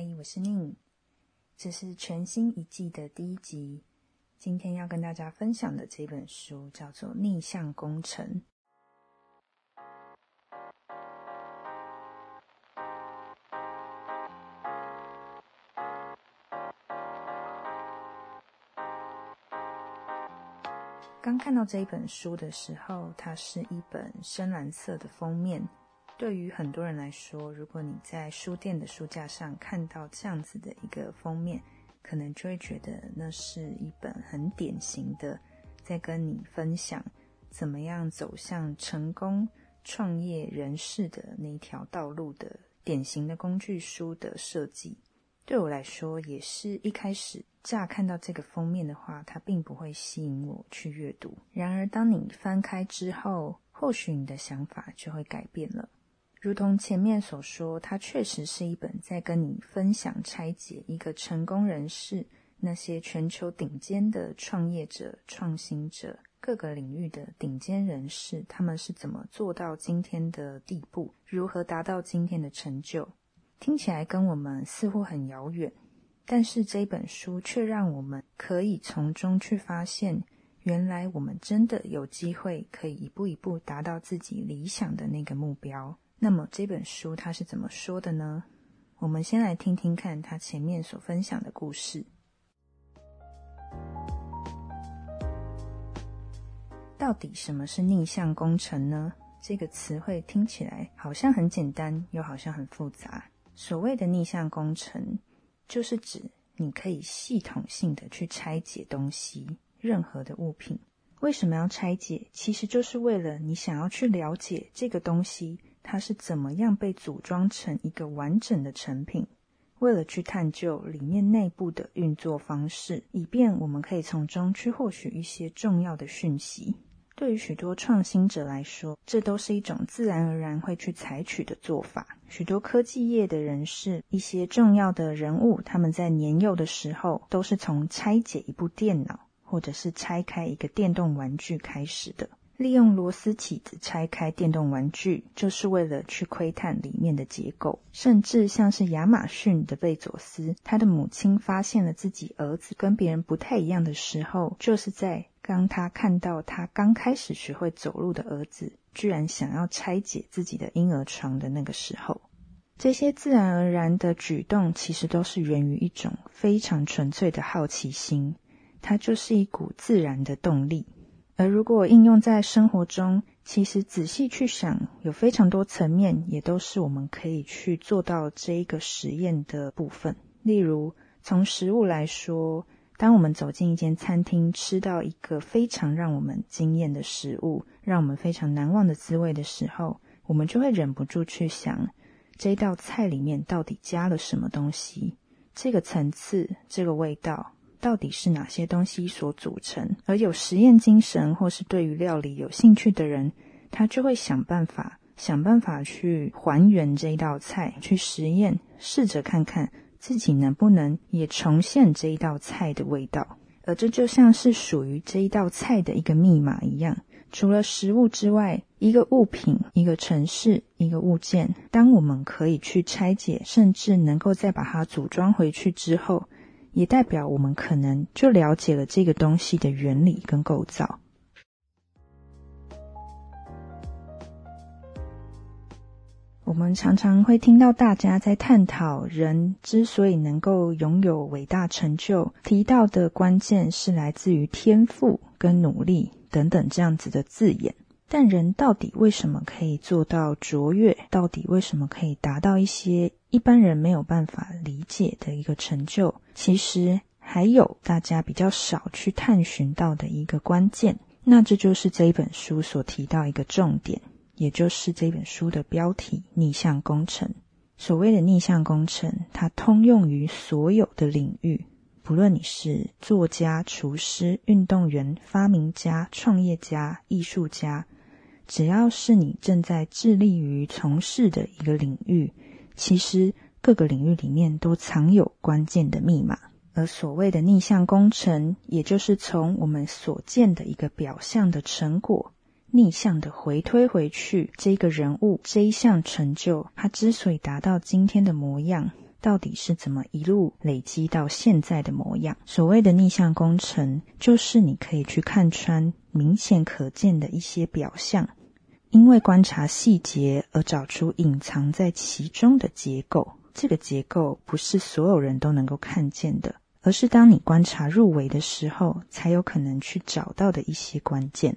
我是宁，这是全新一季的第一集。今天要跟大家分享的这本书叫做《逆向工程》。刚看到这一本书的时候，它是一本深蓝色的封面。对于很多人来说，如果你在书店的书架上看到这样子的一个封面，可能就会觉得那是一本很典型的，在跟你分享怎么样走向成功创业人士的那一条道路的典型的工具书的设计。对我来说，也是一开始乍看到这个封面的话，它并不会吸引我去阅读。然而，当你翻开之后，或许你的想法就会改变了。如同前面所说，它确实是一本在跟你分享拆解一个成功人士那些全球顶尖的创业者、创新者、各个领域的顶尖人士，他们是怎么做到今天的地步，如何达到今天的成就。听起来跟我们似乎很遥远，但是这本书却让我们可以从中去发现，原来我们真的有机会可以一步一步达到自己理想的那个目标。那么这本书它是怎么说的呢？我们先来听听看他前面所分享的故事。到底什么是逆向工程呢？这个词汇听起来好像很简单，又好像很复杂。所谓的逆向工程，就是指你可以系统性的去拆解东西，任何的物品。为什么要拆解？其实就是为了你想要去了解这个东西。它是怎么样被组装成一个完整的成品？为了去探究里面内部的运作方式，以便我们可以从中去获取一些重要的讯息。对于许多创新者来说，这都是一种自然而然会去采取的做法。许多科技业的人士，一些重要的人物，他们在年幼的时候都是从拆解一部电脑，或者是拆开一个电动玩具开始的。利用螺丝起子拆开电动玩具，就是为了去窥探里面的结构。甚至像是亚马逊的贝佐斯，他的母亲发现了自己儿子跟别人不太一样的时候，就是在当他看到他刚开始学会走路的儿子居然想要拆解自己的婴儿床的那个时候。这些自然而然的举动，其实都是源于一种非常纯粹的好奇心，它就是一股自然的动力。而如果应用在生活中，其实仔细去想，有非常多层面，也都是我们可以去做到这一个实验的部分。例如，从食物来说，当我们走进一间餐厅，吃到一个非常让我们惊艳的食物，让我们非常难忘的滋味的时候，我们就会忍不住去想，这道菜里面到底加了什么东西？这个层次，这个味道。到底是哪些东西所组成？而有实验精神或是对于料理有兴趣的人，他就会想办法，想办法去还原这一道菜，去实验，试着看看自己能不能也重现这一道菜的味道。而这就像是属于这一道菜的一个密码一样。除了食物之外，一个物品、一个城市、一个物件，当我们可以去拆解，甚至能够再把它组装回去之后。也代表我们可能就了解了这个东西的原理跟构造。我们常常会听到大家在探讨人之所以能够拥有伟大成就，提到的关键是来自于天赋跟努力等等这样子的字眼。但人到底为什么可以做到卓越？到底为什么可以达到一些一般人没有办法理解的一个成就？其实还有大家比较少去探寻到的一个关键，那这就是这一本书所提到一个重点，也就是这本书的标题——逆向工程。所谓的逆向工程，它通用于所有的领域，不论你是作家、厨师、运动员、发明家、创业家、艺术家。只要是你正在致力于从事的一个领域，其实各个领域里面都藏有关键的密码。而所谓的逆向工程，也就是从我们所见的一个表象的成果，逆向的回推回去，这个人物这一项成就，他之所以达到今天的模样，到底是怎么一路累积到现在的模样。所谓的逆向工程，就是你可以去看穿明显可见的一些表象，因为观察细节而找出隐藏在其中的结构。这个结构不是所有人都能够看见的，而是当你观察入微的时候，才有可能去找到的一些关键。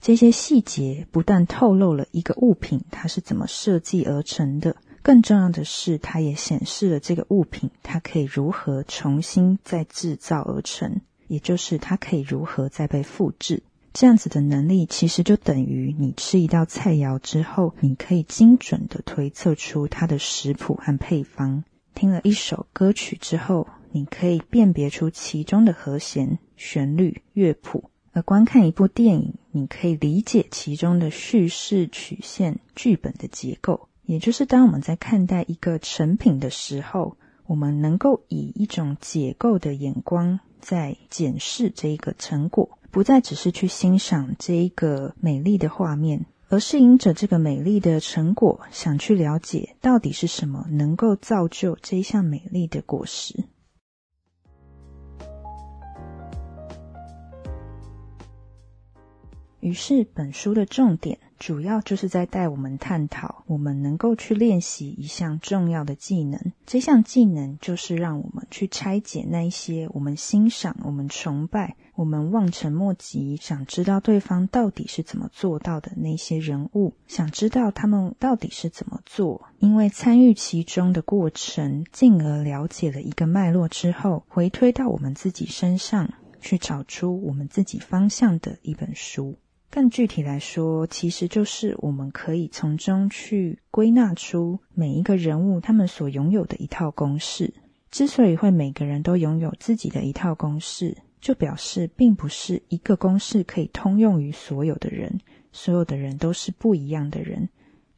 这些细节不但透露了一个物品它是怎么设计而成的，更重要的是，它也显示了这个物品它可以如何重新再制造而成，也就是它可以如何再被复制。这样子的能力，其实就等于你吃一道菜肴之后，你可以精准的推测出它的食谱和配方；听了一首歌曲之后，你可以辨别出其中的和弦、旋律、乐谱。而观看一部电影，你可以理解其中的叙事曲线、剧本的结构。也就是当我们在看待一个成品的时候，我们能够以一种解构的眼光在检视这一个成果，不再只是去欣赏这一个美丽的画面，而是因着这个美丽的成果，想去了解到底是什么能够造就这一项美丽的果实。于是，本书的重点主要就是在带我们探讨，我们能够去练习一项重要的技能。这项技能就是让我们去拆解那一些我们欣赏、我们崇拜、我们望尘莫及、想知道对方到底是怎么做到的那些人物，想知道他们到底是怎么做。因为参与其中的过程，进而了解了一个脉络之后，回推到我们自己身上，去找出我们自己方向的一本书。更具体来说，其实就是我们可以从中去归纳出每一个人物他们所拥有的一套公式。之所以会每个人都拥有自己的一套公式，就表示并不是一个公式可以通用于所有的人，所有的人都是不一样的人。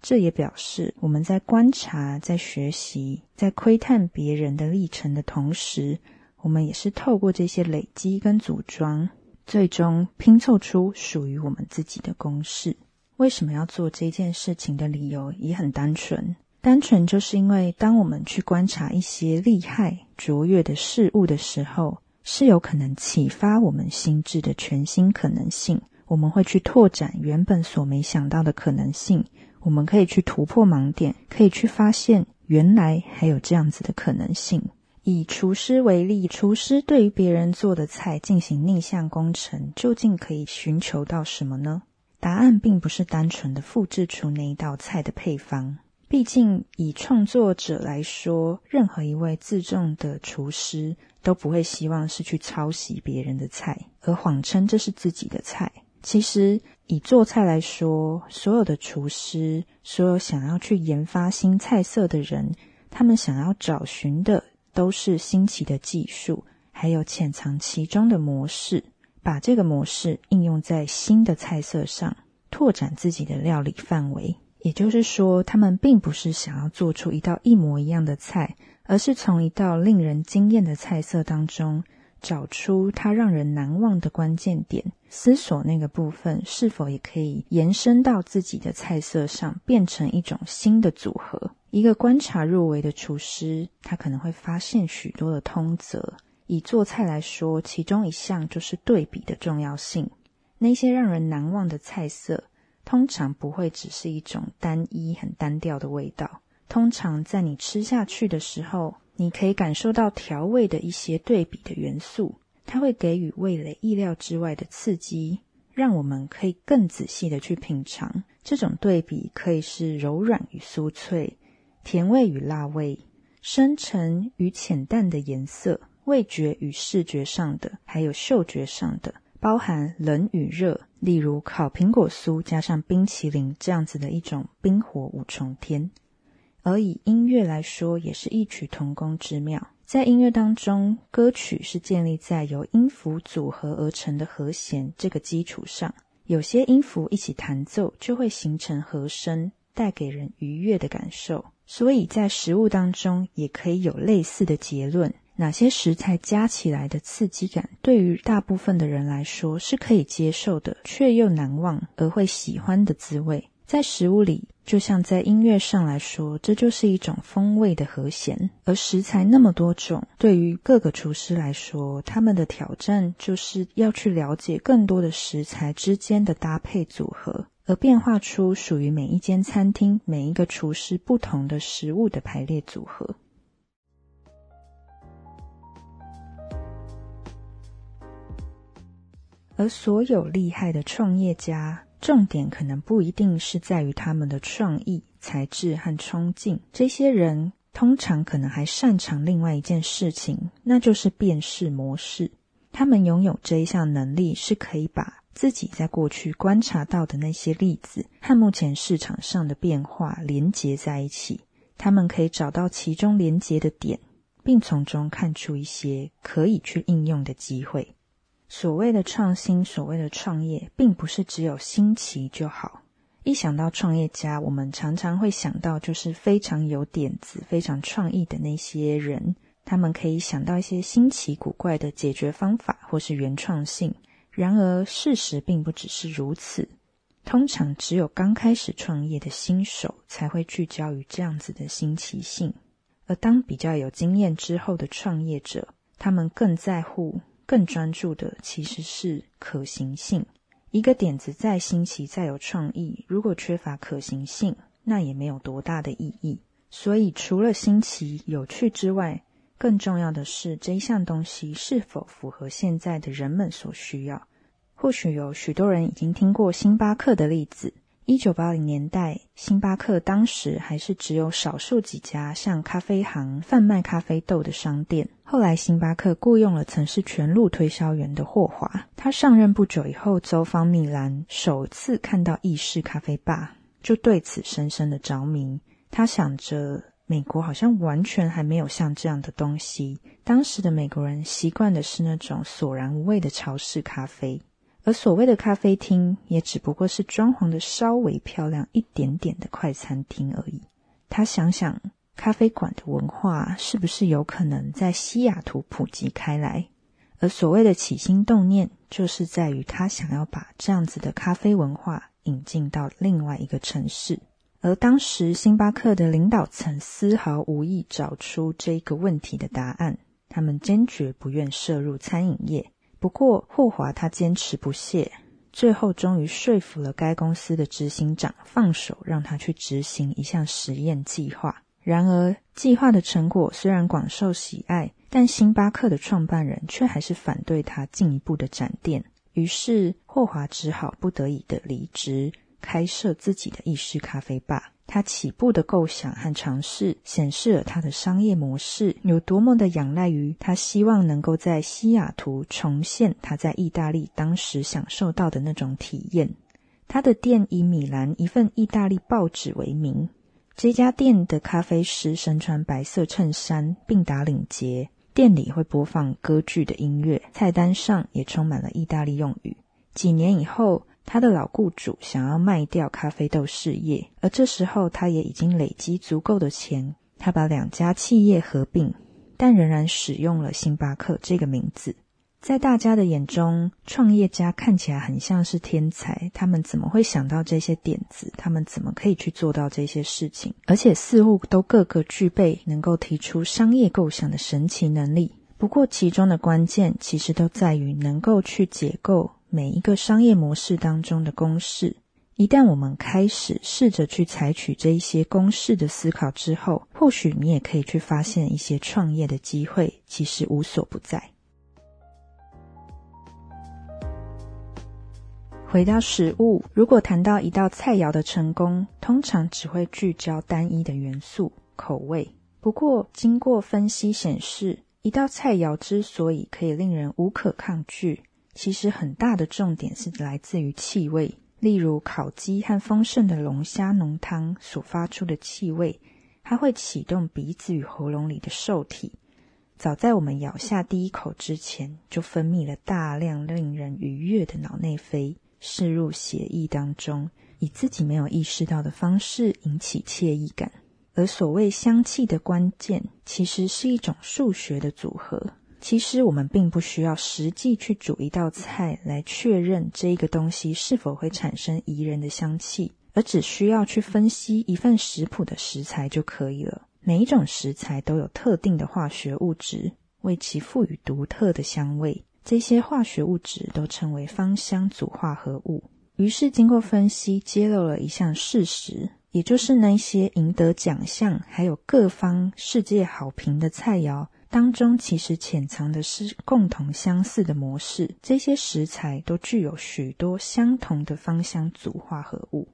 这也表示我们在观察、在学习、在窥探别人的历程的同时，我们也是透过这些累积跟组装。最终拼凑出属于我们自己的公式。为什么要做这件事情的理由也很单纯，单纯就是因为当我们去观察一些厉害卓越的事物的时候，是有可能启发我们心智的全新可能性。我们会去拓展原本所没想到的可能性，我们可以去突破盲点，可以去发现原来还有这样子的可能性。以厨师为例，厨师对于别人做的菜进行逆向工程，究竟可以寻求到什么呢？答案并不是单纯的复制出那一道菜的配方。毕竟，以创作者来说，任何一位自重的厨师都不会希望是去抄袭别人的菜，而谎称这是自己的菜。其实，以做菜来说，所有的厨师，所有想要去研发新菜色的人，他们想要找寻的。都是新奇的技术，还有潜藏其中的模式，把这个模式应用在新的菜色上，拓展自己的料理范围。也就是说，他们并不是想要做出一道一模一样的菜，而是从一道令人惊艳的菜色当中，找出它让人难忘的关键点，思索那个部分是否也可以延伸到自己的菜色上，变成一种新的组合。一个观察入微的厨师，他可能会发现许多的通则。以做菜来说，其中一项就是对比的重要性。那些让人难忘的菜色，通常不会只是一种单一、很单调的味道。通常在你吃下去的时候，你可以感受到调味的一些对比的元素，它会给予味蕾意料之外的刺激，让我们可以更仔细的去品尝。这种对比可以是柔软与酥脆。甜味与辣味，深沉与浅淡的颜色，味觉与视觉上的，还有嗅觉上的，包含冷与热。例如烤苹果酥加上冰淇淋这样子的一种冰火五重天。而以音乐来说，也是异曲同工之妙。在音乐当中，歌曲是建立在由音符组合而成的和弦这个基础上，有些音符一起弹奏，就会形成和声，带给人愉悦的感受。所以在食物当中也可以有类似的结论：哪些食材加起来的刺激感，对于大部分的人来说是可以接受的，却又难忘而会喜欢的滋味。在食物里，就像在音乐上来说，这就是一种风味的和弦。而食材那么多种，对于各个厨师来说，他们的挑战就是要去了解更多的食材之间的搭配组合，而变化出属于每一间餐厅、每一个厨师不同的食物的排列组合。而所有厉害的创业家。重点可能不一定是在于他们的创意、才智和冲劲。这些人通常可能还擅长另外一件事情，那就是辨识模式。他们拥有这一项能力，是可以把自己在过去观察到的那些例子和目前市场上的变化连接在一起。他们可以找到其中连接的点，并从中看出一些可以去应用的机会。所谓的创新，所谓的创业，并不是只有新奇就好。一想到创业家，我们常常会想到就是非常有点子、非常创意的那些人，他们可以想到一些新奇古怪的解决方法或是原创性。然而，事实并不只是如此。通常，只有刚开始创业的新手才会聚焦于这样子的新奇性，而当比较有经验之后的创业者，他们更在乎。更专注的其实是可行性。一个点子再新奇、再有创意，如果缺乏可行性，那也没有多大的意义。所以，除了新奇、有趣之外，更重要的是这一项东西是否符合现在的人们所需要。或许有许多人已经听过星巴克的例子。一九八零年代，星巴克当时还是只有少数几家像咖啡行贩卖咖啡豆的商店。后来，星巴克雇佣了曾是全路推销员的霍华。他上任不久以后，走访米兰，首次看到意式咖啡吧，就对此深深的着迷。他想着，美国好像完全还没有像这样的东西。当时的美国人习惯的是那种索然无味的潮式咖啡。而所谓的咖啡厅，也只不过是装潢的稍微漂亮一点点的快餐厅而已。他想想，咖啡馆的文化是不是有可能在西雅图普及开来？而所谓的起心动念，就是在于他想要把这样子的咖啡文化引进到另外一个城市。而当时星巴克的领导层丝毫无意找出这个问题的答案，他们坚决不愿涉入餐饮业。不过，霍华他坚持不懈，最后终于说服了该公司的执行长放手让他去执行一项实验计划。然而，计划的成果虽然广受喜爱，但星巴克的创办人却还是反对他进一步的展店。于是，霍华只好不得已的离职，开设自己的意式咖啡吧。他起步的构想和尝试，显示了他的商业模式有多么的仰赖于他希望能够在西雅图重现他在意大利当时享受到的那种体验。他的店以米兰一份意大利报纸为名。这家店的咖啡师身穿白色衬衫，并打领结。店里会播放歌剧的音乐，菜单上也充满了意大利用语。几年以后。他的老雇主想要卖掉咖啡豆事业，而这时候他也已经累积足够的钱。他把两家企业合并，但仍然使用了星巴克这个名字。在大家的眼中，创业家看起来很像是天才。他们怎么会想到这些点子？他们怎么可以去做到这些事情？而且似乎都各个具备能够提出商业构想的神奇能力。不过，其中的关键其实都在于能够去解构。每一个商业模式当中的公式，一旦我们开始试着去采取这一些公式的思考之后，或许你也可以去发现一些创业的机会，其实无所不在。回到食物，如果谈到一道菜肴的成功，通常只会聚焦单一的元素——口味。不过，经过分析显示，一道菜肴之所以可以令人无可抗拒，其实很大的重点是来自于气味，例如烤鸡和丰盛的龙虾浓汤所发出的气味，它会启动鼻子与喉咙里的受体，早在我们咬下第一口之前，就分泌了大量令人愉悦的脑内啡，渗入血液当中，以自己没有意识到的方式引起惬意感。而所谓香气的关键，其实是一种数学的组合。其实我们并不需要实际去煮一道菜来确认这一个东西是否会产生宜人的香气，而只需要去分析一份食谱的食材就可以了。每一种食材都有特定的化学物质，为其赋予独特的香味。这些化学物质都称为芳香组化合物。于是，经过分析，揭露了一项事实，也就是那些赢得奖项还有各方世界好评的菜肴当中，其实潜藏的是共同相似的模式。这些食材都具有许多相同的芳香族化合物，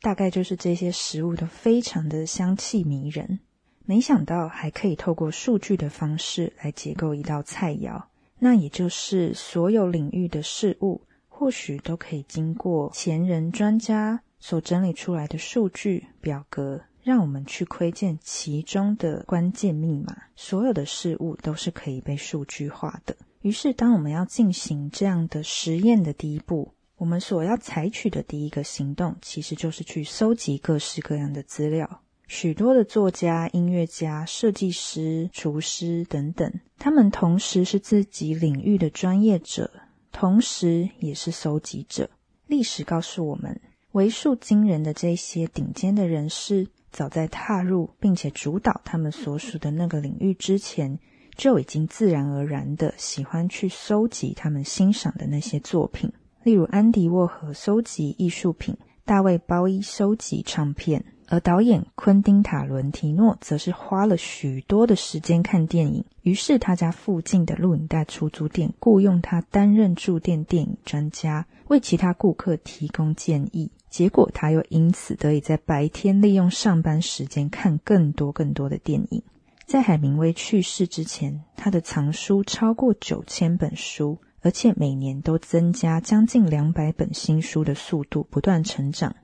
大概就是这些食物都非常的香气迷人。没想到还可以透过数据的方式来结构一道菜肴。那也就是所有领域的事物，或许都可以经过前人专家所整理出来的数据表格，让我们去窥见其中的关键密码。所有的事物都是可以被数据化的。于是，当我们要进行这样的实验的第一步，我们所要采取的第一个行动，其实就是去搜集各式各样的资料。许多的作家、音乐家、设计师、厨师等等，他们同时是自己领域的专业者，同时也是搜集者。历史告诉我们，为数惊人的这些顶尖的人士，早在踏入并且主导他们所属的那个领域之前，就已经自然而然的喜欢去搜集他们欣赏的那些作品。例如，安迪沃荷搜集艺术品，大卫鲍伊收集唱片。而导演昆汀·塔伦提诺则是花了许多的时间看电影，于是他家附近的录影带出租店雇佣他担任驻店电影专家，为其他顾客提供建议。结果他又因此得以在白天利用上班时间看更多更多的电影。在海明威去世之前，他的藏书超过九千本书，而且每年都增加将近两百本新书的速度不断成长。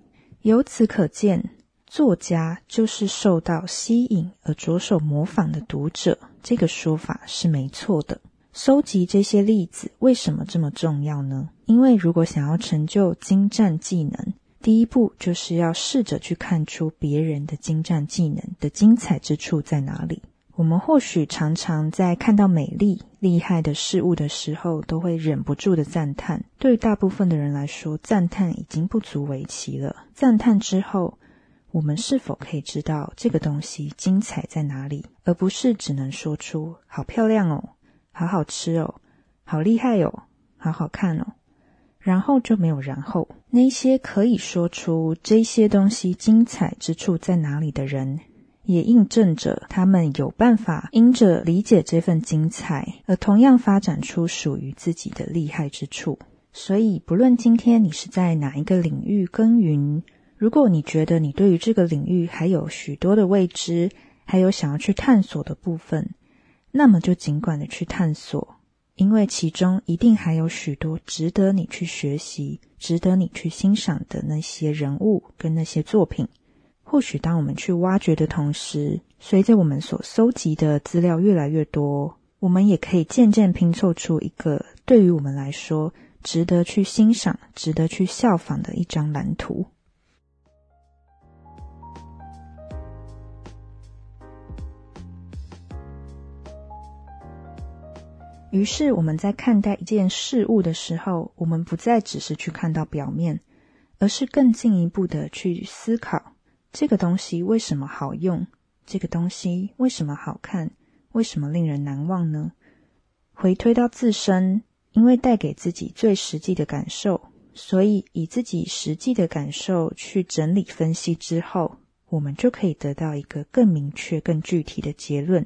由此可见。作家就是受到吸引而着手模仿的读者，这个说法是没错的。收集这些例子为什么这么重要呢？因为如果想要成就精湛技能，第一步就是要试着去看出别人的精湛技能的精彩之处在哪里。我们或许常常在看到美丽、厉害的事物的时候，都会忍不住的赞叹。对大部分的人来说，赞叹已经不足为奇了。赞叹之后，我们是否可以知道这个东西精彩在哪里，而不是只能说出“好漂亮哦，好好吃哦，好厉害哦，好好看哦”，然后就没有然后。那些可以说出这些东西精彩之处在哪里的人，也印证着他们有办法因着理解这份精彩，而同样发展出属于自己的厉害之处。所以，不论今天你是在哪一个领域耕耘，如果你觉得你对于这个领域还有许多的未知，还有想要去探索的部分，那么就尽管的去探索，因为其中一定还有许多值得你去学习、值得你去欣赏的那些人物跟那些作品。或许当我们去挖掘的同时，随着我们所搜集的资料越来越多，我们也可以渐渐拼凑出一个对于我们来说值得去欣赏、值得去效仿的一张蓝图。于是，我们在看待一件事物的时候，我们不再只是去看到表面，而是更进一步的去思考这个东西为什么好用，这个东西为什么好看，为什么令人难忘呢？回推到自身，因为带给自己最实际的感受，所以以自己实际的感受去整理分析之后，我们就可以得到一个更明确、更具体的结论，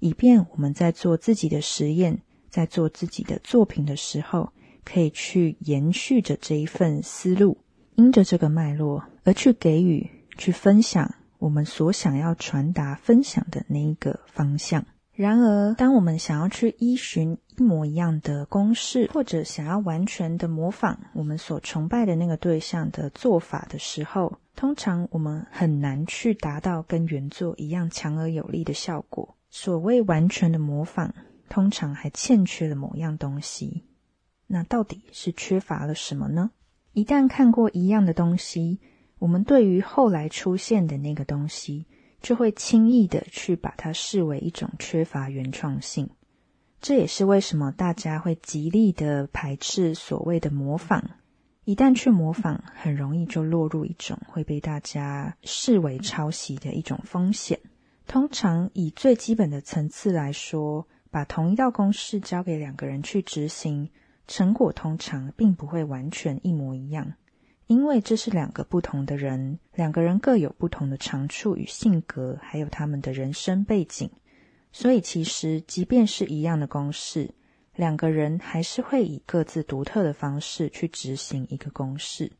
以便我们在做自己的实验。在做自己的作品的时候，可以去延续着这一份思路，因着这个脉络而去给予、去分享我们所想要传达、分享的那一个方向。然而，当我们想要去依循一模一样的公式，或者想要完全的模仿我们所崇拜的那个对象的做法的时候，通常我们很难去达到跟原作一样强而有力的效果。所谓完全的模仿。通常还欠缺了某样东西，那到底是缺乏了什么呢？一旦看过一样的东西，我们对于后来出现的那个东西，就会轻易的去把它视为一种缺乏原创性。这也是为什么大家会极力的排斥所谓的模仿，一旦去模仿，很容易就落入一种会被大家视为抄袭的一种风险。通常以最基本的层次来说，把同一道公式交给两个人去执行，成果通常并不会完全一模一样，因为这是两个不同的人，两个人各有不同的长处与性格，还有他们的人生背景，所以其实即便是一样的公式。两个人还是会以各自独特的方式去执行一个公式。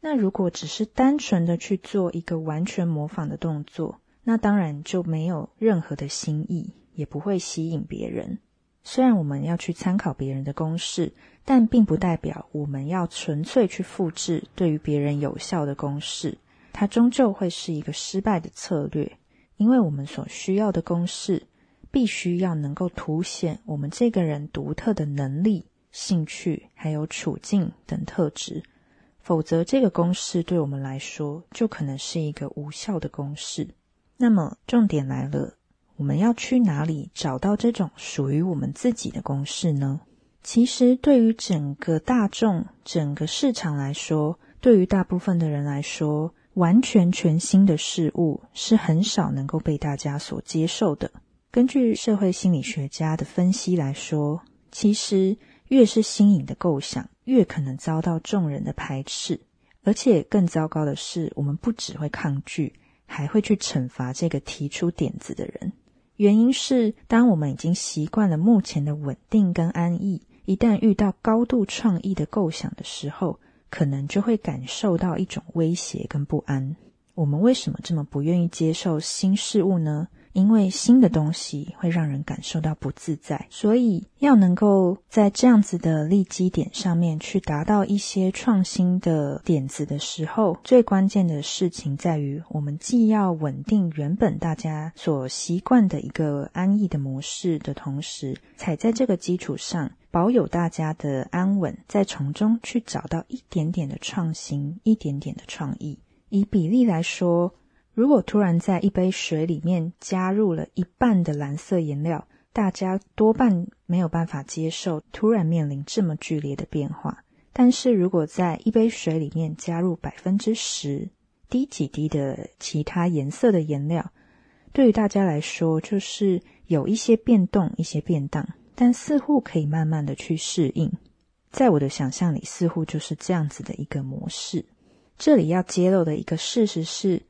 那如果只是单纯的去做一个完全模仿的动作，那当然就没有任何的新意，也不会吸引别人。虽然我们要去参考别人的公式，但并不代表我们要纯粹去复制对于别人有效的公式，它终究会是一个失败的策略，因为我们所需要的公式。必须要能够凸显我们这个人独特的能力、兴趣还有处境等特质，否则这个公式对我们来说就可能是一个无效的公式。那么重点来了，我们要去哪里找到这种属于我们自己的公式呢？其实，对于整个大众、整个市场来说，对于大部分的人来说，完全全新的事物是很少能够被大家所接受的。根据社会心理学家的分析来说，其实越是新颖的构想，越可能遭到众人的排斥。而且更糟糕的是，我们不只会抗拒，还会去惩罚这个提出点子的人。原因是，当我们已经习惯了目前的稳定跟安逸，一旦遇到高度创意的构想的时候，可能就会感受到一种威胁跟不安。我们为什么这么不愿意接受新事物呢？因为新的东西会让人感受到不自在，所以要能够在这样子的利基点上面去达到一些创新的点子的时候，最关键的事情在于，我们既要稳定原本大家所习惯的一个安逸的模式的同时，才在这个基础上保有大家的安稳，再从中去找到一点点的创新，一点点的创意。以比例来说。如果突然在一杯水里面加入了一半的蓝色颜料，大家多半没有办法接受突然面临这么剧烈的变化。但是如果在一杯水里面加入百分之十滴几滴的其他颜色的颜料，对于大家来说就是有一些变动、一些变荡，但似乎可以慢慢的去适应。在我的想象里，似乎就是这样子的一个模式。这里要揭露的一个事实是。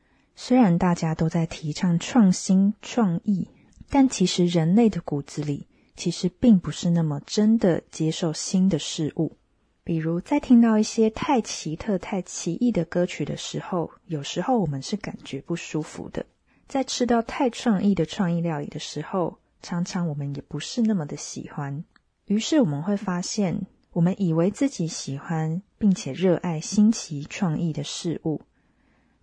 虽然大家都在提倡创新创意，但其实人类的骨子里其实并不是那么真的接受新的事物。比如，在听到一些太奇特、太奇异的歌曲的时候，有时候我们是感觉不舒服的；在吃到太创意的创意料理的时候，常常我们也不是那么的喜欢。于是我们会发现，我们以为自己喜欢并且热爱新奇创意的事物。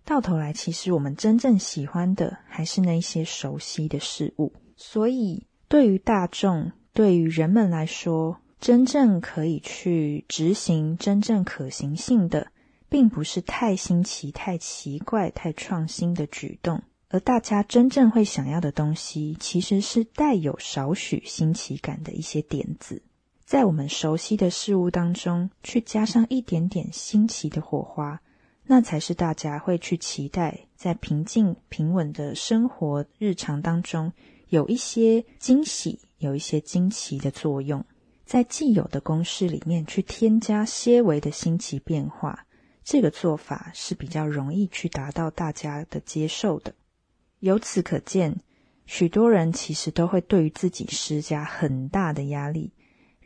到头来，其实我们真正喜欢的还是那些熟悉的事物。所以，对于大众，对于人们来说，真正可以去执行、真正可行性的，并不是太新奇、太奇怪、太创新的举动。而大家真正会想要的东西，其实是带有少许新奇感的一些点子，在我们熟悉的事物当中，去加上一点点新奇的火花。那才是大家会去期待，在平静平稳的生活日常当中，有一些惊喜，有一些惊奇的作用，在既有的公式里面去添加些微的新奇变化，这个做法是比较容易去达到大家的接受的。由此可见，许多人其实都会对于自己施加很大的压力。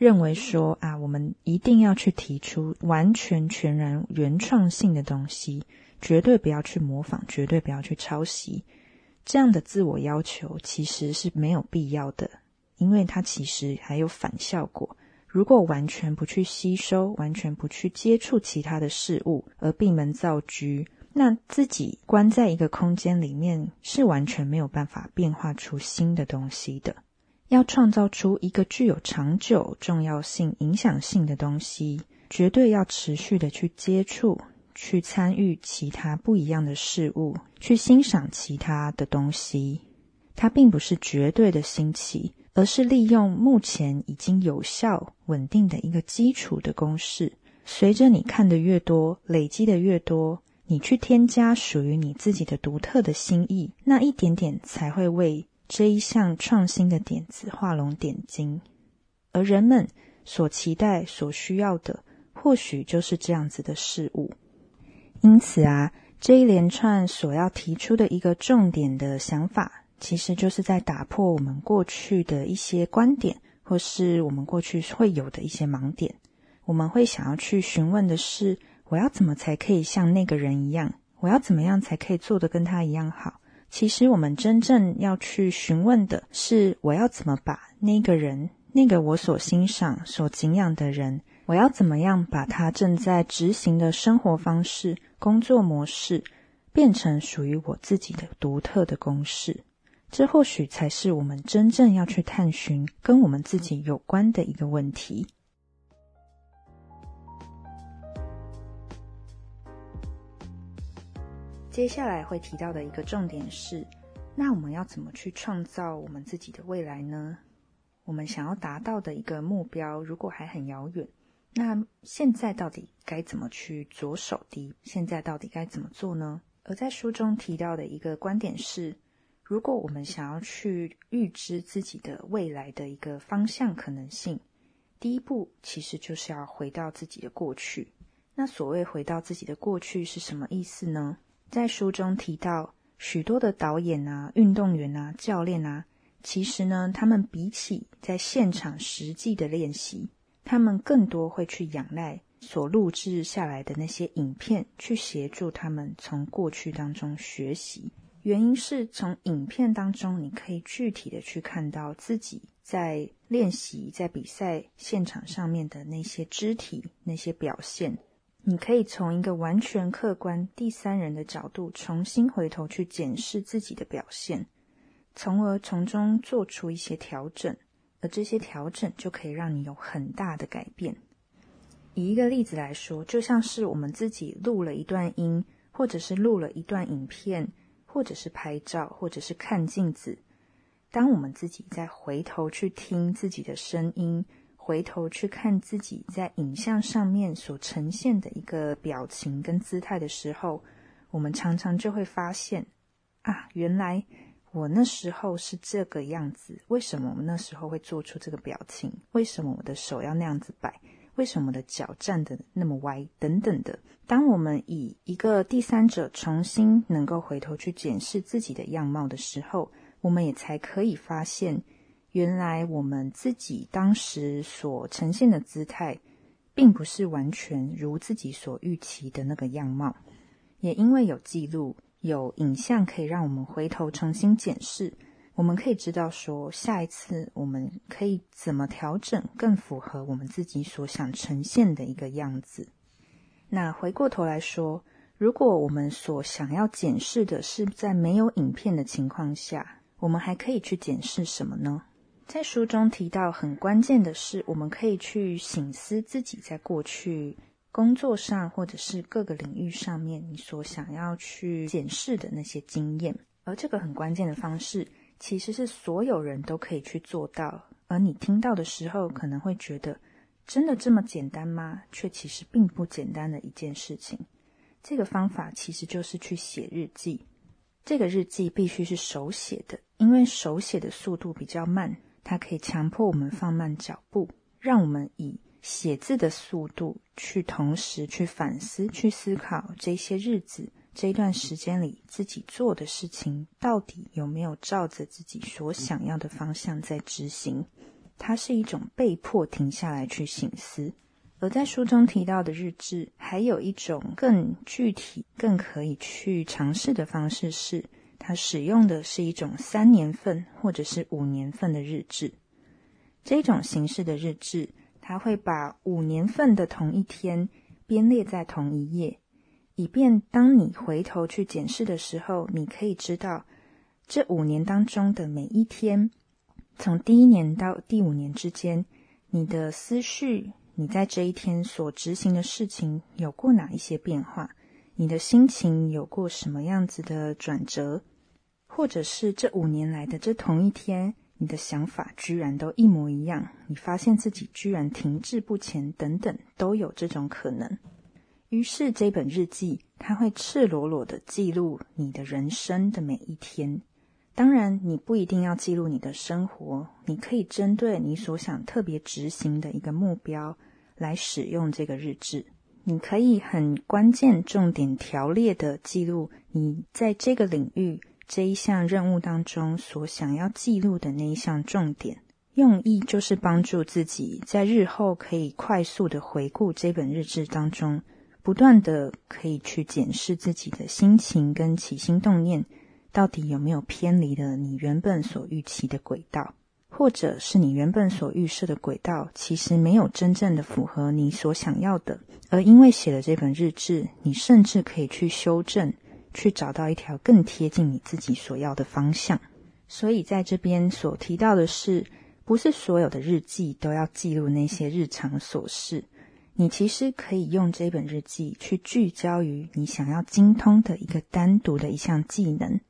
认为说啊，我们一定要去提出完全全然原创性的东西，绝对不要去模仿，绝对不要去抄袭。这样的自我要求其实是没有必要的，因为它其实还有反效果。如果完全不去吸收，完全不去接触其他的事物，而闭门造车，那自己关在一个空间里面，是完全没有办法变化出新的东西的。要创造出一个具有长久重要性、影响性的东西，绝对要持续的去接触、去参与其他不一样的事物，去欣赏其他的东西。它并不是绝对的新奇，而是利用目前已经有效、稳定的一个基础的公式，随着你看的越多，累积的越多，你去添加属于你自己的独特的心意，那一点点才会为这一项创新的点子画龙点睛。而人们所期待、所需要的，或许就是这样子的事物。因此啊，这一连串所要提出的一个重点的想法，其实就是在打破我们过去的一些观点，或是我们过去会有的一些盲点。我们会想要去询问的是：我要怎么才可以像那个人一样？我要怎么样才可以做得跟他一样好？其实我们真正要去询问的是：我要怎么把那个人，那个我所欣赏、所敬仰的人，我要怎么样把他正在执行的生活方式？工作模式变成属于我自己的独特的公式，这或许才是我们真正要去探寻跟我们自己有关的一个问题。接下来会提到的一个重点是：那我们要怎么去创造我们自己的未来呢？我们想要达到的一个目标，如果还很遥远。那现在到底该怎么去着手的？现在到底该怎么做呢？而在书中提到的一个观点是：如果我们想要去预知自己的未来的一个方向可能性，第一步其实就是要回到自己的过去。那所谓回到自己的过去是什么意思呢？在书中提到，许多的导演啊、运动员啊、教练啊，其实呢，他们比起在现场实际的练习。他们更多会去仰赖所录制下来的那些影片，去协助他们从过去当中学习。原因是从影片当中，你可以具体的去看到自己在练习、在比赛现场上面的那些肢体、那些表现。你可以从一个完全客观、第三人的角度，重新回头去检视自己的表现，从而从中做出一些调整。而这些调整就可以让你有很大的改变。以一个例子来说，就像是我们自己录了一段音，或者是录了一段影片，或者是拍照，或者是看镜子。当我们自己再回头去听自己的声音，回头去看自己在影像上面所呈现的一个表情跟姿态的时候，我们常常就会发现，啊，原来。我那时候是这个样子，为什么我那时候会做出这个表情？为什么我的手要那样子摆？为什么我的脚站得那么歪？等等的。当我们以一个第三者重新能够回头去检视自己的样貌的时候，我们也才可以发现，原来我们自己当时所呈现的姿态，并不是完全如自己所预期的那个样貌。也因为有记录。有影像可以让我们回头重新检视，我们可以知道说，下一次我们可以怎么调整，更符合我们自己所想呈现的一个样子。那回过头来说，如果我们所想要检视的是在没有影片的情况下，我们还可以去检视什么呢？在书中提到很关键的是，我们可以去醒思自己在过去。工作上，或者是各个领域上面，你所想要去检视的那些经验，而这个很关键的方式，其实是所有人都可以去做到。而你听到的时候，可能会觉得，真的这么简单吗？却其实并不简单的一件事情。这个方法其实就是去写日记。这个日记必须是手写的，因为手写的速度比较慢，它可以强迫我们放慢脚步，让我们以。写字的速度，去同时去反思、去思考这些日子、这一段时间里自己做的事情，到底有没有照着自己所想要的方向在执行？它是一种被迫停下来去醒思。而在书中提到的日志，还有一种更具体、更可以去尝试的方式，是它使用的是一种三年份或者是五年份的日志。这种形式的日志。它会把五年份的同一天编列在同一页，以便当你回头去检视的时候，你可以知道这五年当中的每一天，从第一年到第五年之间，你的思绪，你在这一天所执行的事情有过哪一些变化，你的心情有过什么样子的转折，或者是这五年来的这同一天。你的想法居然都一模一样，你发现自己居然停滞不前，等等，都有这种可能。于是这本日记，它会赤裸裸的记录你的人生的每一天。当然，你不一定要记录你的生活，你可以针对你所想特别执行的一个目标来使用这个日志。你可以很关键、重点条列的记录你在这个领域这一项任务当中所想要记录的那一项重点，用意就是帮助自己在日后可以快速的回顾这本日志当中，不断的可以去检视自己的心情跟起心动念。到底有没有偏离了你原本所预期的轨道，或者是你原本所预设的轨道，其实没有真正的符合你所想要的，而因为写了这本日志，你甚至可以去修正，去找到一条更贴近你自己所要的方向。所以在这边所提到的是，不是所有的日记都要记录那些日常琐事，你其实可以用这本日记去聚焦于你想要精通的一个单独的一项技能。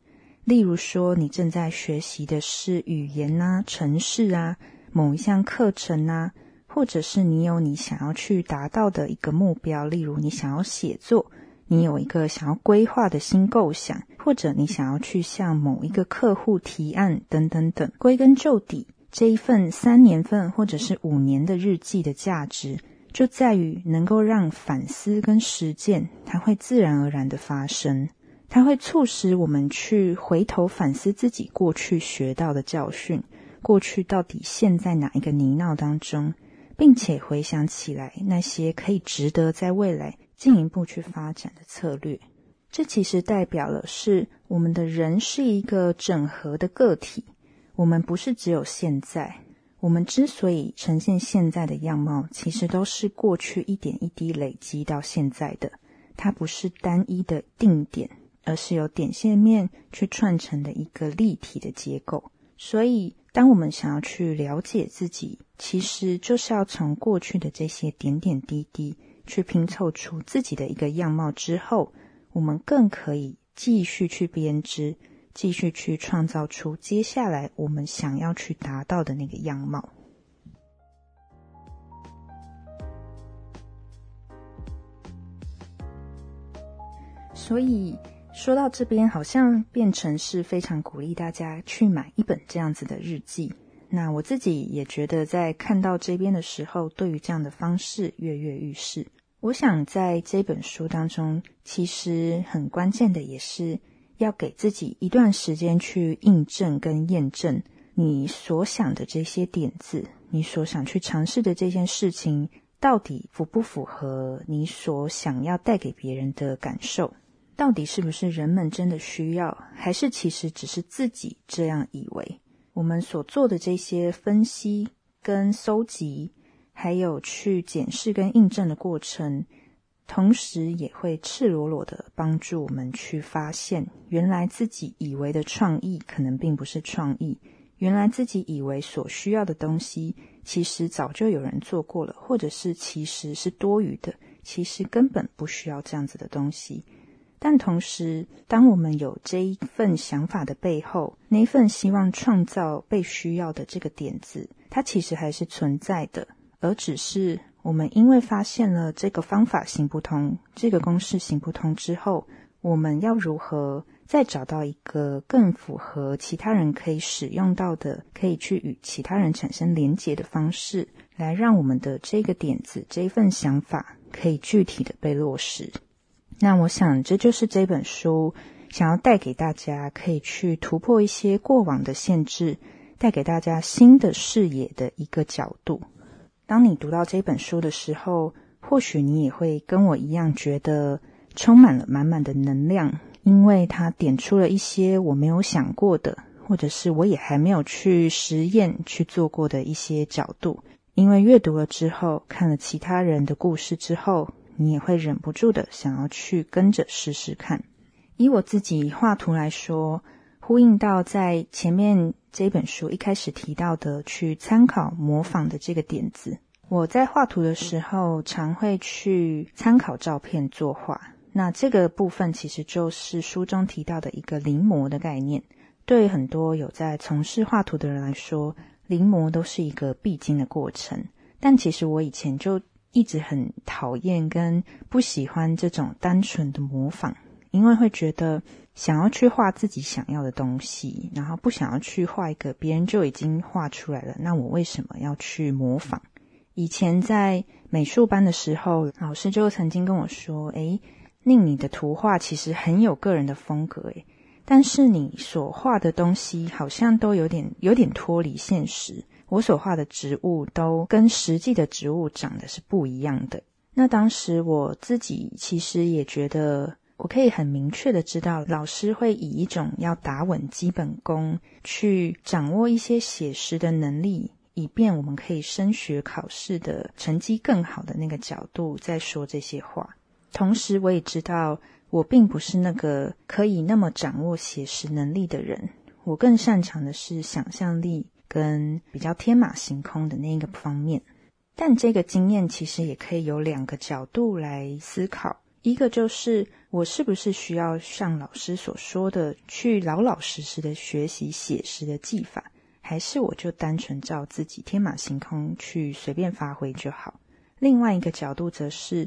例如说，你正在学习的是语言啊、城市啊、某一项课程啊，或者是你有你想要去达到的一个目标，例如你想要写作，你有一个想要规划的新构想，或者你想要去向某一个客户提案等等等。归根究底，这一份三年份或者是五年的日记的价值，就在于能够让反思跟实践，它会自然而然的发生。它会促使我们去回头反思自己过去学到的教训，过去到底陷在哪一个泥淖当中，并且回想起来那些可以值得在未来进一步去发展的策略。这其实代表了是我们的人是一个整合的个体，我们不是只有现在。我们之所以呈现现在的样貌，其实都是过去一点一滴累积到现在的，它不是单一的定点。而是由点线面去串成的一个立体的结构。所以，当我们想要去了解自己，其实就是要从过去的这些点点滴滴去拼凑出自己的一个样貌。之后，我们更可以继续去编织，继续去创造出接下来我们想要去达到的那个样貌。所以。说到这边，好像变成是非常鼓励大家去买一本这样子的日记。那我自己也觉得，在看到这边的时候，对于这样的方式跃跃欲试。我想在这本书当中，其实很关键的也是要给自己一段时间去印证跟验证你所想的这些点子，你所想去尝试的这件事情，到底符不符合你所想要带给别人的感受。到底是不是人们真的需要，还是其实只是自己这样以为？我们所做的这些分析跟搜集，还有去检视跟印证的过程，同时也会赤裸裸的帮助我们去发现，原来自己以为的创意可能并不是创意，原来自己以为所需要的东西，其实早就有人做过了，或者是其实是多余的，其实根本不需要这样子的东西。但同时，当我们有这一份想法的背后，那一份希望创造被需要的这个点子，它其实还是存在的，而只是我们因为发现了这个方法行不通，这个公式行不通之后，我们要如何再找到一个更符合其他人可以使用到的，可以去与其他人产生连结的方式，来让我们的这个点子、这一份想法可以具体的被落实。那我想，这就是这本书想要带给大家，可以去突破一些过往的限制，带给大家新的视野的一个角度。当你读到这本书的时候，或许你也会跟我一样，觉得充满了满满的能量，因为它点出了一些我没有想过的，或者是我也还没有去实验去做过的一些角度。因为阅读了之后，看了其他人的故事之后。你也会忍不住的想要去跟着试试看。以我自己画图来说，呼应到在前面这本书一开始提到的去参考模仿的这个点子。我在画图的时候，常会去参考照片作画。那这个部分其实就是书中提到的一个临摹的概念。对很多有在从事画图的人来说，临摹都是一个必经的过程。但其实我以前就一直很讨厌跟不喜欢这种单纯的模仿，因为会觉得想要去画自己想要的东西，然后不想要去画一个别人就已经画出来了，那我为什么要去模仿？以前在美术班的时候，老师就曾经跟我说：“诶，令你的图画其实很有个人的风格，诶，但是你所画的东西好像都有点有点脱离现实。我所画的植物都跟实际的植物长得是不一样的。那当时我自己其实也觉得，我可以很明确的知道，老师会以一种要打稳基本功，去掌握一些写实的能力。”以便我们可以升学考试的成绩更好的那个角度在说这些话。同时，我也知道我并不是那个可以那么掌握写实能力的人。我更擅长的是想象力跟比较天马行空的那一个方面。但这个经验其实也可以有两个角度来思考：一个就是我是不是需要像老师所说的，去老老实实的学习写实的技法。还是我就单纯照自己天马行空去随便发挥就好。另外一个角度则是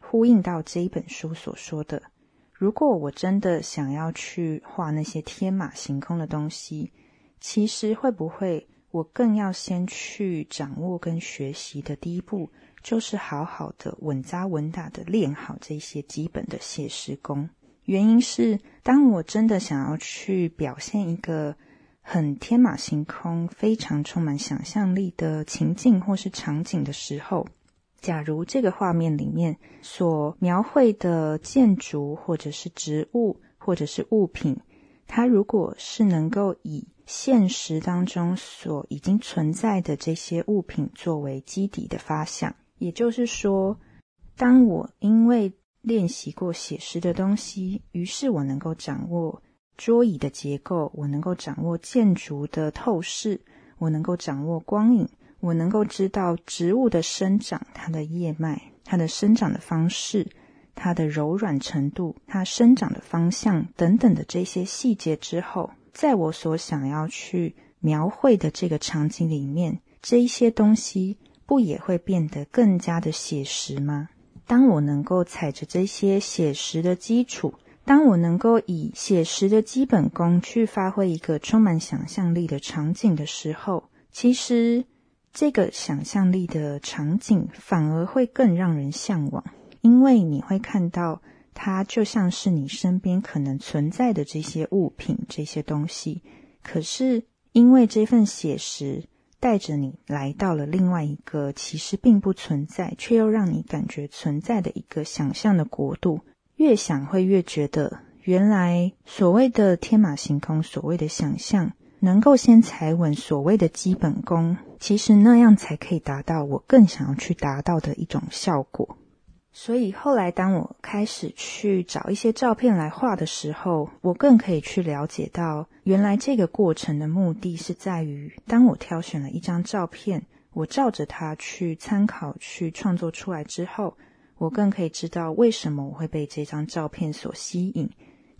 呼应到这一本书所说的：如果我真的想要去画那些天马行空的东西，其实会不会我更要先去掌握跟学习的第一步，就是好好的稳扎稳打的练好这些基本的写实功？原因是，当我真的想要去表现一个。很天马行空、非常充满想象力的情境或是场景的时候，假如这个画面里面所描绘的建筑或者是植物或者是物品，它如果是能够以现实当中所已经存在的这些物品作为基底的发想，也就是说，当我因为练习过写实的东西，于是我能够掌握。桌椅的结构，我能够掌握建筑的透视，我能够掌握光影，我能够知道植物的生长，它的叶脉，它的生长的方式，它的柔软程度，它生长的方向等等的这些细节之后，在我所想要去描绘的这个场景里面，这一些东西不也会变得更加的写实吗？当我能够踩着这些写实的基础。当我能够以写实的基本功去发挥一个充满想象力的场景的时候，其实这个想象力的场景反而会更让人向往，因为你会看到它就像是你身边可能存在的这些物品、这些东西。可是因为这份写实带着你来到了另外一个其实并不存在，却又让你感觉存在的一个想象的国度。越想会越觉得，原来所谓的天马行空，所谓的想象，能够先踩稳所谓的基本功，其实那样才可以达到我更想要去达到的一种效果。所以后来，当我开始去找一些照片来画的时候，我更可以去了解到，原来这个过程的目的是在于，当我挑选了一张照片，我照着它去参考、去创作出来之后。我更可以知道为什么我会被这张照片所吸引。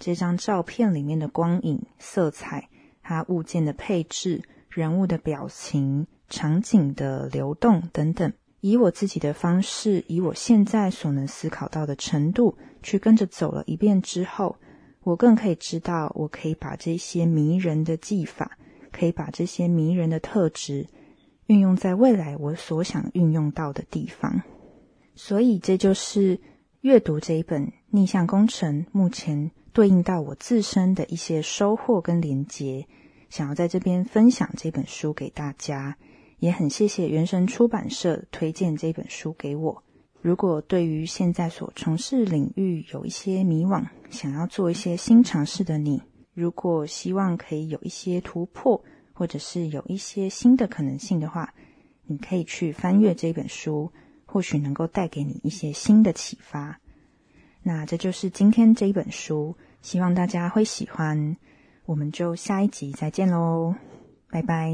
这张照片里面的光影、色彩，它物件的配置、人物的表情、场景的流动等等，以我自己的方式，以我现在所能思考到的程度，去跟着走了一遍之后，我更可以知道，我可以把这些迷人的技法，可以把这些迷人的特质，运用在未来我所想运用到的地方。所以，这就是阅读这一本逆向工程目前对应到我自身的一些收获跟连结，想要在这边分享这本书给大家。也很谢谢原神出版社推荐这本书给我。如果对于现在所从事领域有一些迷惘，想要做一些新尝试的你，如果希望可以有一些突破，或者是有一些新的可能性的话，你可以去翻阅这本书。或许能够带给你一些新的启发。那这就是今天这一本书，希望大家会喜欢。我们就下一集再见喽，拜拜。